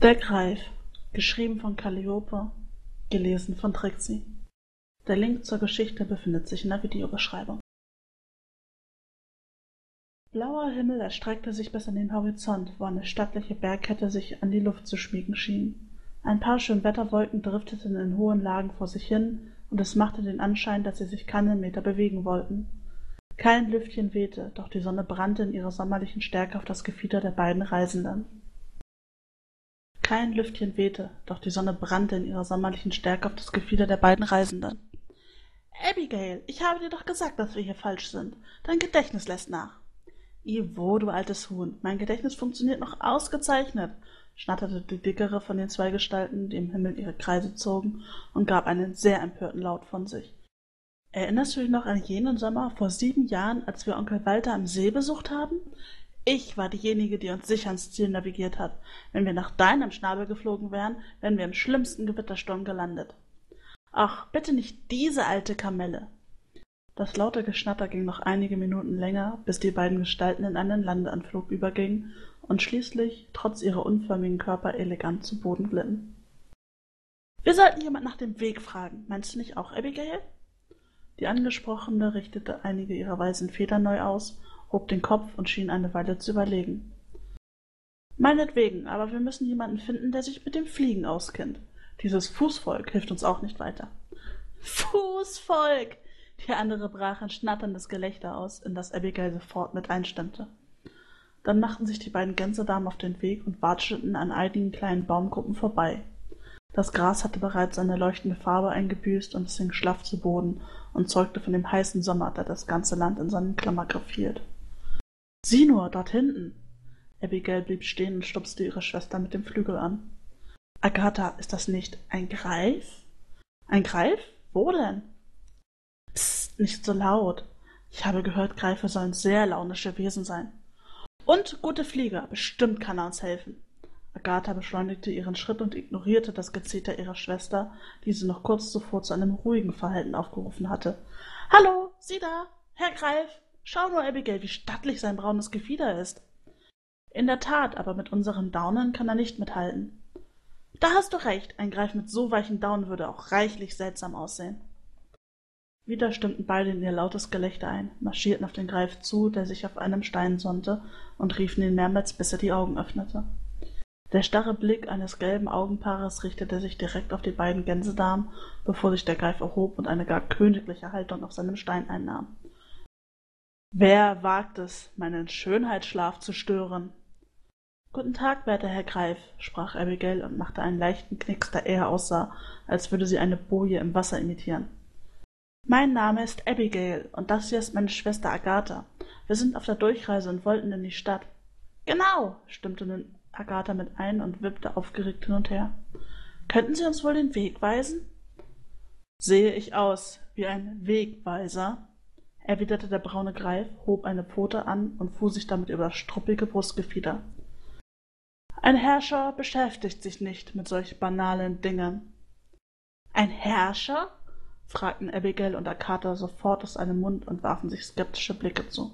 Der Greif, geschrieben von Calliope, gelesen von Trixie. Der Link zur Geschichte befindet sich in der Videobeschreibung. Blauer Himmel erstreckte sich bis an den Horizont, wo eine stattliche Bergkette sich an die Luft zu schmiegen schien. Ein paar Schönwetterwolken drifteten in hohen Lagen vor sich hin, und es machte den Anschein, dass sie sich keinen Meter bewegen wollten. Kein Lüftchen wehte, doch die Sonne brannte in ihrer sommerlichen Stärke auf das Gefieder der beiden Reisenden. Kein Lüftchen wehte, doch die Sonne brannte in ihrer sommerlichen Stärke auf das Gefieder der beiden Reisenden. Abigail, ich habe dir doch gesagt, dass wir hier falsch sind. Dein Gedächtnis lässt nach. Ivo, du altes Huhn, mein Gedächtnis funktioniert noch ausgezeichnet, schnatterte die dickere von den zwei Gestalten, die im Himmel ihre Kreise zogen, und gab einen sehr empörten Laut von sich. Erinnerst du dich noch an jenen Sommer vor sieben Jahren, als wir Onkel Walter am See besucht haben? Ich war diejenige, die uns sicher ans Ziel navigiert hat. Wenn wir nach deinem Schnabel geflogen wären, wären wir im schlimmsten Gewittersturm gelandet. Ach, bitte nicht diese alte Kamelle. Das laute Geschnatter ging noch einige Minuten länger, bis die beiden Gestalten in einen Landeanflug übergingen und schließlich, trotz ihrer unförmigen Körper, elegant zu Boden glitten. Wir sollten jemand nach dem Weg fragen. Meinst du nicht auch, Abigail? Die Angesprochene richtete einige ihrer weißen Federn neu aus, hob den Kopf und schien eine Weile zu überlegen. Meinetwegen, aber wir müssen jemanden finden, der sich mit dem Fliegen auskennt. Dieses Fußvolk hilft uns auch nicht weiter. Fußvolk! Die andere brach ein schnatterndes Gelächter aus, in das Abigail sofort mit einstimmte. Dann machten sich die beiden Gänsedamen auf den Weg und watschelten an einigen kleinen Baumgruppen vorbei. Das Gras hatte bereits eine leuchtende Farbe eingebüßt und es hing schlaff zu Boden und zeugte von dem heißen Sommer, der das ganze Land in seinen Klammergriff hielt. Sieh nur, dort hinten! Abigail blieb stehen und stupste ihre Schwester mit dem Flügel an. Agatha, ist das nicht ein Greif? Ein Greif? Wo denn? nicht so laut. Ich habe gehört, Greife sollen sehr launische Wesen sein. Und gute Flieger, bestimmt kann er uns helfen. Agatha beschleunigte ihren Schritt und ignorierte das Gezeter ihrer Schwester, die sie noch kurz zuvor zu einem ruhigen Verhalten aufgerufen hatte. Hallo, Sie da, Herr Greif, schau nur, Abigail, wie stattlich sein braunes Gefieder ist. In der Tat, aber mit unseren Daunen kann er nicht mithalten. Da hast du recht, ein Greif mit so weichen Daunen würde auch reichlich seltsam aussehen. Wieder stimmten beide in ihr lautes Gelächter ein, marschierten auf den Greif zu, der sich auf einem Stein sonnte, und riefen ihn mehrmals, bis er die Augen öffnete. Der starre Blick eines gelben Augenpaares richtete sich direkt auf die beiden Gänsedamen, bevor sich der Greif erhob und eine gar königliche Haltung auf seinem Stein einnahm. Wer wagt es, meinen Schönheitsschlaf zu stören? Guten Tag, werter Herr Greif, sprach Abigail und machte einen leichten Knicks, der eher aussah, als würde sie eine Boje im Wasser imitieren. Mein Name ist Abigail und das hier ist meine Schwester Agatha. Wir sind auf der Durchreise und wollten in die Stadt. Genau, stimmte nun Agatha mit ein und wippte aufgeregt hin und her. Könnten Sie uns wohl den Weg weisen? Sehe ich aus wie ein Wegweiser? Erwiderte der braune Greif, hob eine Pfote an und fuhr sich damit über das struppige Brustgefieder. Ein Herrscher beschäftigt sich nicht mit solch banalen Dingen. Ein Herrscher? fragten Abigail und Agatha sofort aus einem Mund und warfen sich skeptische Blicke zu.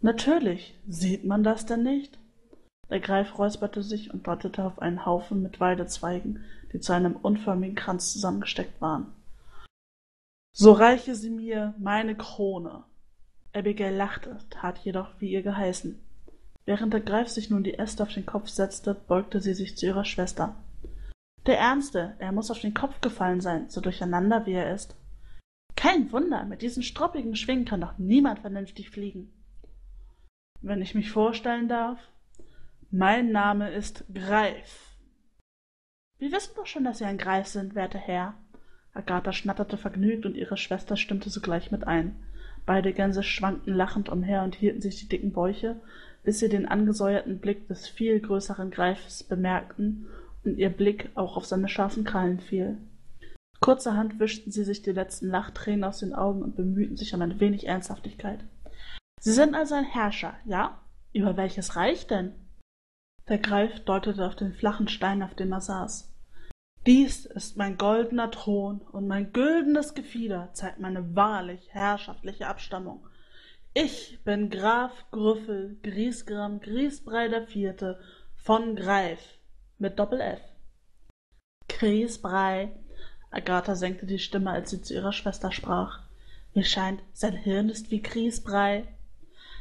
Natürlich, sieht man das denn nicht? Der Greif räusperte sich und deutete auf einen Haufen mit Weidezweigen, die zu einem unförmigen Kranz zusammengesteckt waren. So reiche sie mir meine Krone. Abigail lachte, tat jedoch wie ihr geheißen. Während der Greif sich nun die Äste auf den Kopf setzte, beugte sie sich zu ihrer Schwester. Der Ernste, er muss auf den Kopf gefallen sein, so durcheinander wie er ist. Kein Wunder, mit diesen struppigen Schwingen kann doch niemand vernünftig fliegen. Wenn ich mich vorstellen darf, mein Name ist Greif. Wir wissen doch schon, dass Sie ein Greif sind, werter Herr. Agatha schnatterte vergnügt und ihre Schwester stimmte sogleich mit ein. Beide Gänse schwankten lachend umher und hielten sich die dicken Bäuche, bis sie den angesäuerten Blick des viel größeren Greifs bemerkten und ihr Blick auch auf seine scharfen Krallen fiel. Kurzerhand wischten sie sich die letzten Lachtränen aus den Augen und bemühten sich um ein wenig Ernsthaftigkeit. Sie sind also ein Herrscher, ja? Über welches Reich denn? Der Greif deutete auf den flachen Stein, auf dem er saß. Dies ist mein goldener Thron, und mein güldenes Gefieder zeigt meine wahrlich herrschaftliche Abstammung. Ich bin Graf Grüffel Griesgram Griesbrei Vierte von Greif, mit Doppel-F. Kriesbrei. Agatha senkte die Stimme, als sie zu ihrer Schwester sprach. Mir scheint, sein Hirn ist wie Kriesbrei.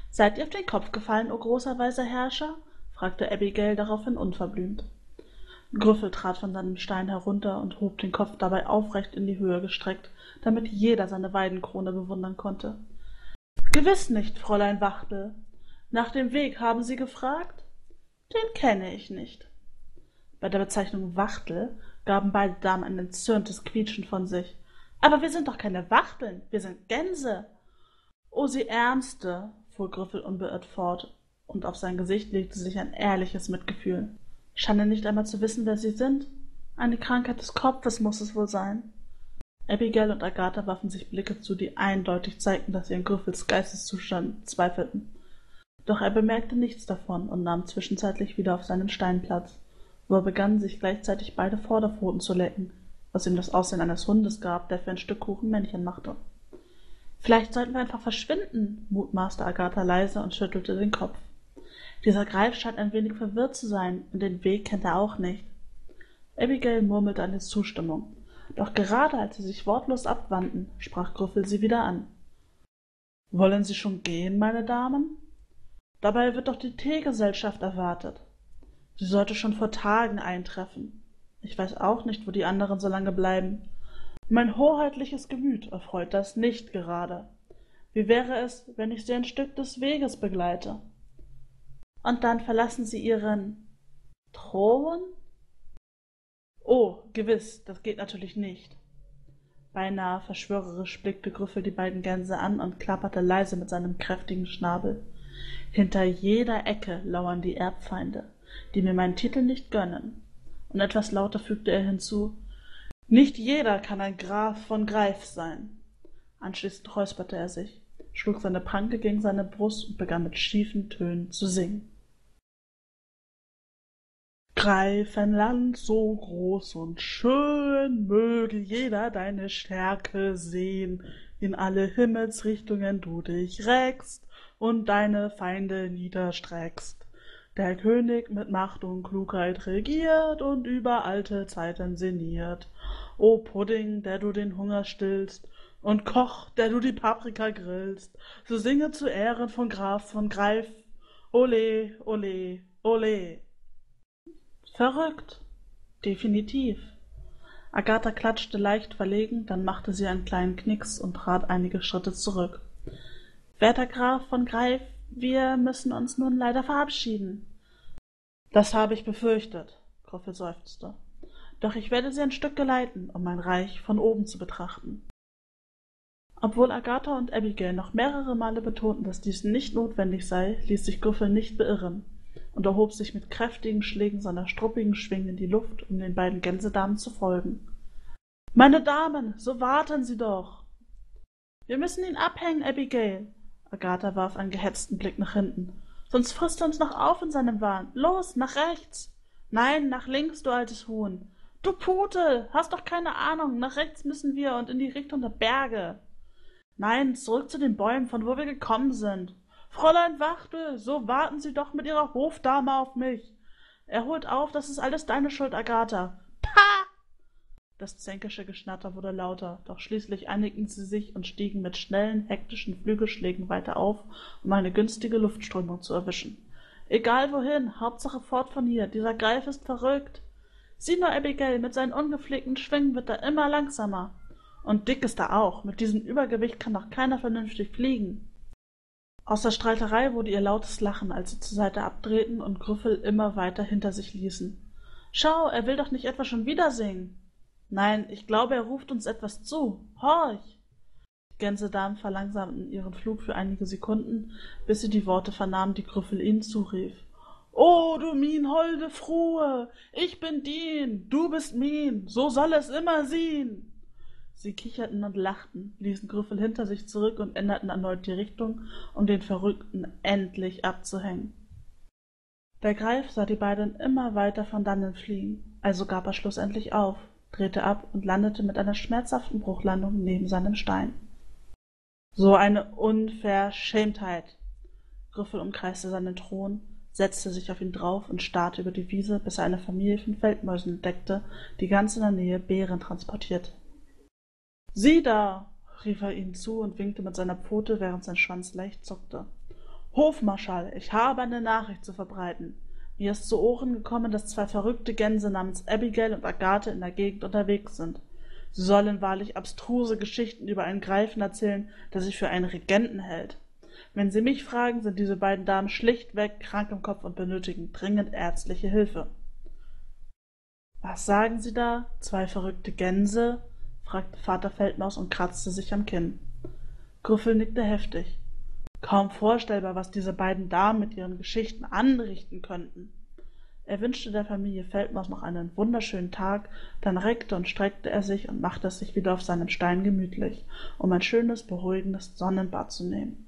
Seid ihr auf den Kopf gefallen, o großer weiser Herrscher? fragte Abigail daraufhin unverblümt. Grüffel trat von seinem Stein herunter und hob den Kopf dabei aufrecht in die Höhe gestreckt, damit jeder seine Weidenkrone bewundern konnte. Gewiss nicht, Fräulein Wachtel. Nach dem Weg haben Sie gefragt? Den kenne ich nicht. Bei der Bezeichnung Wachtel gaben beide Damen ein entzürntes Quietschen von sich. Aber wir sind doch keine Wachteln, wir sind Gänse. O Sie Ärmste, fuhr Griffel unbeirrt fort, und auf sein Gesicht legte sich ein ehrliches Mitgefühl. Schande nicht einmal zu wissen, wer sie sind. Eine Krankheit des Kopfes muss es wohl sein. Abigail und Agatha warfen sich Blicke zu, die eindeutig zeigten, dass sie an Griffels Geisteszustand zweifelten. Doch er bemerkte nichts davon und nahm zwischenzeitlich wieder auf seinen Stein Platz, wo er begann, sich gleichzeitig beide Vorderpfoten zu lecken, was ihm das Aussehen eines Hundes gab, der für ein Stück Kuchen Männchen machte. Vielleicht sollten wir einfach verschwinden, mutmaßte Agatha leise und schüttelte den Kopf. Dieser Greif scheint ein wenig verwirrt zu sein, und den Weg kennt er auch nicht. Abigail murmelte eine Zustimmung. Doch gerade als sie sich wortlos abwandten, sprach Grüffel sie wieder an. Wollen Sie schon gehen, meine Damen? Dabei wird doch die Teegesellschaft erwartet. Sie sollte schon vor Tagen eintreffen. Ich weiß auch nicht, wo die anderen so lange bleiben. Mein hoheitliches Gemüt erfreut das nicht gerade. Wie wäre es, wenn ich Sie ein Stück des Weges begleite? Und dann verlassen Sie Ihren Thron? Oh, gewiss, das geht natürlich nicht. Beinahe verschwörerisch blickte Grüffel die beiden Gänse an und klapperte leise mit seinem kräftigen Schnabel. Hinter jeder Ecke lauern die Erbfeinde, die mir meinen Titel nicht gönnen. Und etwas lauter fügte er hinzu, nicht jeder kann ein Graf von Greif sein. Anschließend räusperte er sich, schlug seine Pranke gegen seine Brust und begann mit schiefen Tönen zu singen. Greifenland so groß und schön, möge jeder deine Stärke sehen, in alle Himmelsrichtungen du dich reckst und deine Feinde niederstreckst. Der König mit Macht und Klugheit regiert und über alte Zeiten sinniert. O Pudding, der du den Hunger stillst, und Koch, der du die Paprika grillst, so singe zu Ehren von Graf von Greif, ole, ole, ole. Verrückt. Definitiv. Agatha klatschte leicht verlegen, dann machte sie einen kleinen Knicks und trat einige Schritte zurück. Werter Graf von Greif, wir müssen uns nun leider verabschieden. Das habe ich befürchtet, Groffel seufzte. Doch ich werde sie ein Stück geleiten, um mein Reich von oben zu betrachten. Obwohl Agatha und Abigail noch mehrere Male betonten, dass dies nicht notwendig sei, ließ sich Griffel nicht beirren und erhob sich mit kräftigen Schlägen seiner struppigen Schwingen in die Luft, um den beiden Gänsedamen zu folgen. Meine Damen, so warten Sie doch. Wir müssen ihn abhängen, Abigail. Agatha warf einen gehetzten Blick nach hinten. Sonst frisst er uns noch auf in seinem Wahn. Los, nach rechts. Nein, nach links, du altes Huhn. Du Pute, hast doch keine Ahnung. Nach rechts müssen wir und in die Richtung der Berge. Nein, zurück zu den Bäumen, von wo wir gekommen sind. Fräulein Wachtel, so warten Sie doch mit Ihrer Hofdame auf mich. Er holt auf, das ist alles deine Schuld, Agatha. Pah! Das zänkische Geschnatter wurde lauter, doch schließlich einigten sie sich und stiegen mit schnellen, hektischen Flügelschlägen weiter auf, um eine günstige Luftströmung zu erwischen. Egal wohin, Hauptsache fort von hier, dieser Greif ist verrückt. Sieh nur, Abigail, mit seinen ungepflegten Schwingen wird er immer langsamer. Und dick ist er auch, mit diesem Übergewicht kann doch keiner vernünftig fliegen. Aus der Streiterei wurde ihr lautes Lachen, als sie zur Seite abdrehten und Grüffel immer weiter hinter sich ließen. Schau, er will doch nicht etwa schon wieder singen. Nein, ich glaube, er ruft uns etwas zu. Horch! Die Gänsedamen verlangsamten ihren Flug für einige Sekunden, bis sie die Worte vernahmen, die Grüffel ihnen zurief. O du min holde Frue, ich bin Dien, du bist min, so soll es immer sien. Sie kicherten und lachten, ließen Grüffel hinter sich zurück und änderten erneut die Richtung, um den Verrückten endlich abzuhängen. Der Greif sah die beiden immer weiter von dannen fliegen, also gab er schlussendlich auf, drehte ab und landete mit einer schmerzhaften Bruchlandung neben seinem Stein. So eine Unverschämtheit! Grüffel umkreiste seinen Thron, setzte sich auf ihn drauf und starrte über die Wiese, bis er eine Familie von Feldmäusen entdeckte, die ganz in der Nähe Beeren transportiert. Sieh da! rief er ihnen zu und winkte mit seiner Pfote, während sein Schwanz leicht zuckte. Hofmarschall, ich habe eine Nachricht zu verbreiten. Mir ist zu Ohren gekommen, dass zwei verrückte Gänse namens Abigail und Agathe in der Gegend unterwegs sind. Sie sollen wahrlich abstruse Geschichten über einen Greifen erzählen, der sich für einen Regenten hält. Wenn Sie mich fragen, sind diese beiden Damen schlichtweg krank im Kopf und benötigen dringend ärztliche Hilfe. Was sagen Sie da? Zwei verrückte Gänse? Fragte Vater Feldmaus und kratzte sich am Kinn. Grüffel nickte heftig. Kaum vorstellbar, was diese beiden Damen mit ihren Geschichten anrichten könnten. Er wünschte der Familie Feldmaus noch einen wunderschönen Tag, dann reckte und streckte er sich und machte es sich wieder auf seinem Stein gemütlich, um ein schönes, beruhigendes Sonnenbad zu nehmen.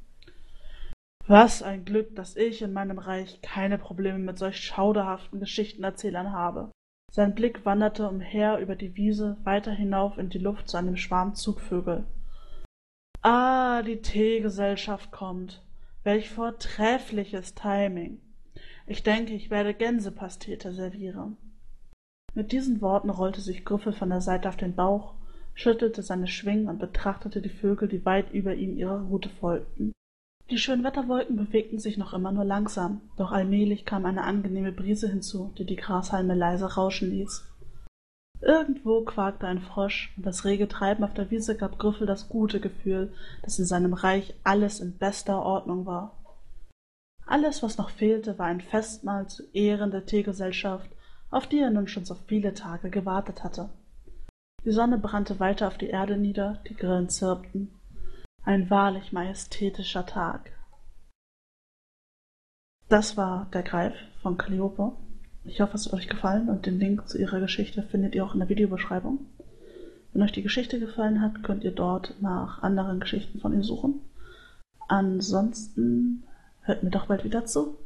Was ein Glück, dass ich in meinem Reich keine Probleme mit solch schauderhaften Geschichtenerzählern habe. Sein Blick wanderte umher über die Wiese, weiter hinauf in die Luft zu einem Schwarm Zugvögel. Ah, die Teegesellschaft kommt. Welch vortreffliches Timing. Ich denke, ich werde Gänsepastete servieren. Mit diesen Worten rollte sich Griffel von der Seite auf den Bauch, schüttelte seine Schwingen und betrachtete die Vögel, die weit über ihm ihre Route folgten. Die Schönwetterwolken bewegten sich noch immer nur langsam, doch allmählich kam eine angenehme Brise hinzu, die die Grashalme leise rauschen ließ. Irgendwo quakte ein Frosch, und das rege Treiben auf der Wiese gab Griffel das gute Gefühl, dass in seinem Reich alles in bester Ordnung war. Alles, was noch fehlte, war ein Festmahl zu Ehren der Teegesellschaft, auf die er nun schon so viele Tage gewartet hatte. Die Sonne brannte weiter auf die Erde nieder, die Grillen zirpten. Ein wahrlich majestätischer Tag. Das war Der Greif von Calliope. Ich hoffe, es hat euch gefallen und den Link zu ihrer Geschichte findet ihr auch in der Videobeschreibung. Wenn euch die Geschichte gefallen hat, könnt ihr dort nach anderen Geschichten von ihr suchen. Ansonsten Hört mir doch bald wieder zu.